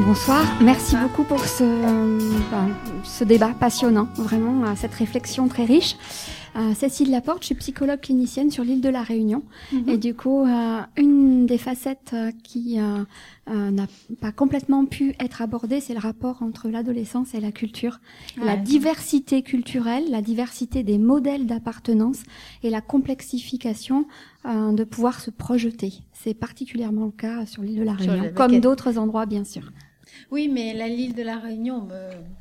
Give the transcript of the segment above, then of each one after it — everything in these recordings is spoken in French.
Bonsoir, merci beaucoup pour ce, ben, ce débat passionnant, vraiment, cette réflexion très riche. Euh, Cécile Laporte, je suis psychologue clinicienne sur l'île de la Réunion. Mhm. Et du coup, euh, une des facettes euh, qui n'a pas complètement pu être abordée, c'est le rapport entre l'adolescence et la culture. La diversité culturelle, la diversité des modèles d'appartenance et la complexification de pouvoir se projeter. C'est particulièrement le cas sur l'île de la Réunion, comme d'autres endroits, bien sûr. Oui, mais la l'île de la Réunion,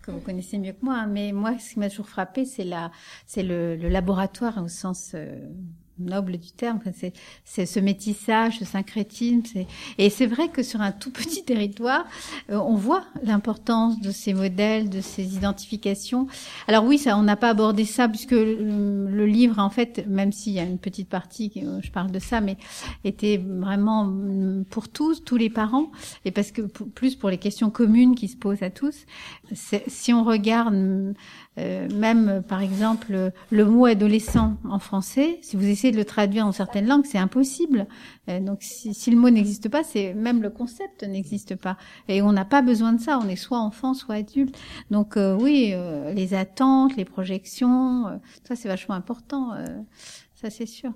que vous connaissez mieux que moi, mais moi, ce qui m'a toujours frappé, c'est la, c'est le, laboratoire au sens euh, noble du terme. C'est, ce métissage, ce syncrétisme. Et c'est vrai que sur un tout petit territoire, euh, on voit l'importance de ces modèles, de ces identifications. Alors oui, ça, on n'a pas abordé ça puisque le, livre, en fait, même s'il y a une petite partie, euh, je parle de ça, mais était vraiment mm, pour tous, tous les parents, et parce que plus pour les questions communes qui se posent à tous. Si on regarde euh, même, par exemple, le mot adolescent en français, si vous essayez de le traduire en certaines langues, c'est impossible. Euh, donc, si, le mot n'existe pas, c'est même le concept n'existe pas. Et on n'a pas besoin de ça. On est soit enfant, soit adulte. Donc, euh, oui, les attentes, les projections, ça c'est vachement important. ça c'est sûr.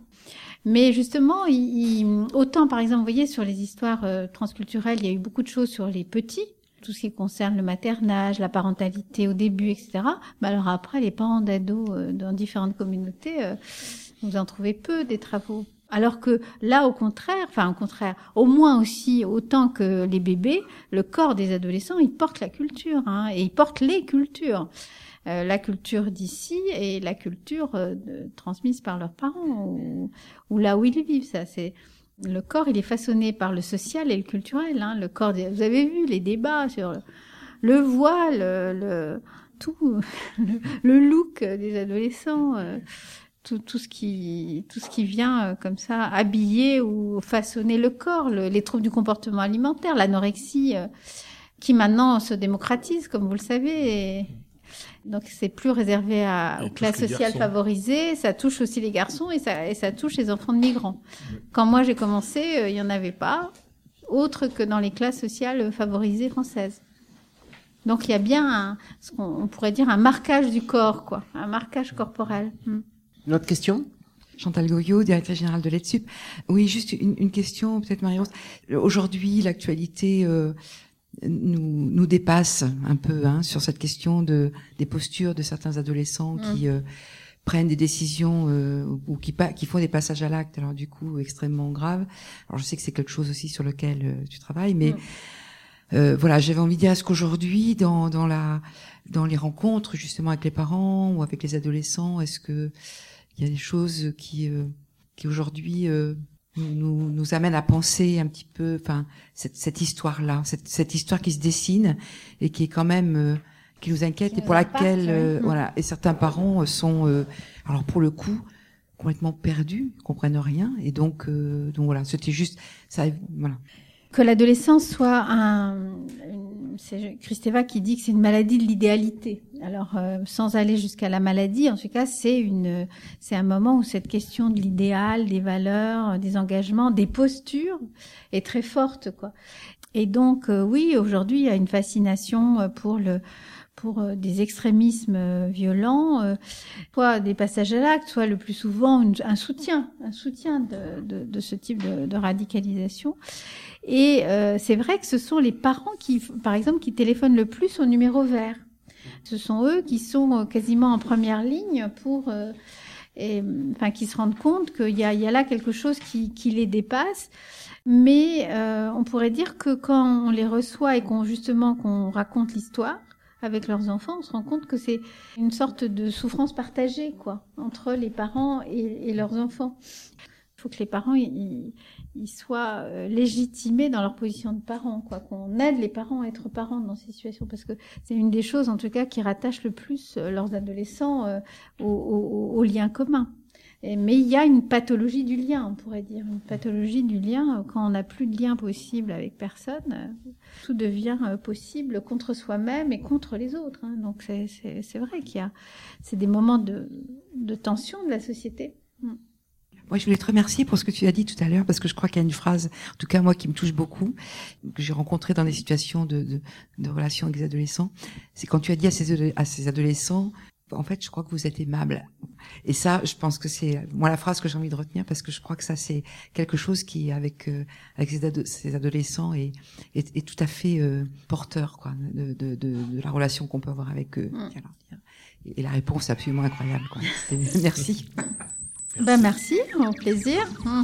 Mais justement, autant par exemple, vous voyez, sur les histoires transculturelles, il y a eu beaucoup de choses sur les petits tout ce qui concerne le maternage, la parentalité au début, etc. Mais alors après, les parents d'ados euh, dans différentes communautés, euh, vous en trouvez peu des travaux. Alors que là, au contraire, enfin au contraire, au moins aussi autant que les bébés, le corps des adolescents, il porte la culture, hein, et il porte les cultures. Euh, la culture d'ici et la culture transmise par leurs parents ou, ou, là où ils vivent. Ça, c'est le corps, il est façonné par le social et le culturel. Hein. Le corps, vous avez vu les débats sur le, voile, le, tout, le, look des adolescents, euh, tout, tout, ce qui, tout ce qui vient euh, comme ça habiller ou façonner le corps, les troubles du comportement alimentaire, l'anorexie, euh, qui maintenant se démocratise, comme vous le savez. Et, donc c'est plus réservé à, aux classes sociales favorisées, ça touche aussi les garçons et ça, et ça touche les enfants de migrants. Quand moi j'ai commencé, euh, il n'y en avait pas, autre que dans les classes sociales favorisées françaises. Donc il y a bien un, ce qu'on pourrait dire un marquage du corps, quoi, un marquage corporel. Hmm. Une autre question? Chantal Goyot, directrice générale de l'EDSUP. Oui, juste une, une question, peut-être Marie-Rose. Aujourd'hui, l'actualité euh, nous, nous dépasse un peu hein, sur cette question de des postures de certains adolescents qui mm. euh, prennent des décisions euh, ou qui, qui font des passages à l'acte, alors du coup extrêmement graves. Alors je sais que c'est quelque chose aussi sur lequel euh, tu travailles, mais mm. voilà, j'avais envie de dire est-ce qu'aujourd'hui dans dans la dans les rencontres justement avec les parents ou avec les adolescents, est-ce que il y a des choses qui qui aujourd'hui nous, nous amène à penser un petit peu, enfin, cette, cette histoire-là, cette, cette, histoire qui se dessine et qui est quand même, euh, qui nous inquiète et pour laquelle, euh, voilà, et certains parents sont, euh, alors pour le coup, complètement perdus, comprennent rien, et donc, donc voilà, c'était juste, ça, voilà. Que l'adolescence soit un, c'est Christeva qui dit que c'est une maladie de l'idéalité. Alors, euh, sans aller jusqu'à la maladie, en tout cas, c'est une, c'est un moment où cette question de l'idéal, des valeurs, des engagements, des postures est très forte, quoi. Et donc, euh, oui, aujourd'hui, il y a une fascination euh, pour le, pour des extrémismes violents, soit des passages à l'acte, soit le plus souvent un soutien, un soutien de, de, de ce type de, de radicalisation. Et euh, c'est vrai que ce sont les parents qui, par exemple, qui téléphonent le plus au numéro vert. Ce sont eux qui sont euh, quasiment en première ligne pour, euh, et, enfin, qui se rendent compte qu'il y a, y a là quelque chose qui, qui les dépasse. Mais euh, on pourrait dire que quand on les reçoit et qu'on justement qu'on raconte l'histoire avec leurs enfants, on se rend compte que c'est une sorte de souffrance partagée, quoi, entre les parents et, leurs enfants. Il faut que les parents ils, ils soient euh, légitimés dans leur position de parents, quoi, qu'on aide les parents à être parents dans ces situations, parce que c'est une des choses, en tout cas, qui rattachent le plus euh, leurs adolescents euh, au, au, au, lien mais il y a une pathologie du lien, on pourrait dire, une pathologie du lien. Quand on n'a plus de lien possible avec personne, tout devient possible contre soi-même et contre les autres. Hein. Donc c'est vrai qu'il y a, c'est des moments de, tension de la société. Moi, je voulais te remercier pour ce que tu as dit tout à l'heure, parce que je crois qu'il y a une phrase, en tout cas moi, qui me touche beaucoup, que j'ai rencontré dans des situations de, relations avec des adolescents. C'est quand tu as dit à ces, à ces adolescents, en fait, je crois que vous êtes aimable. Et ça, je pense que c'est moi la phrase que j'ai envie de retenir parce que je crois que ça c'est quelque chose qui avec euh, avec ces, adolescents est, est, est, tout à fait euh, porteur quoi de, de, de, de la relation qu'on peut avoir avec eux. Mm. Et la réponse est absolument incroyable. Quoi. Merci. Ben merci, au plaisir. Mm.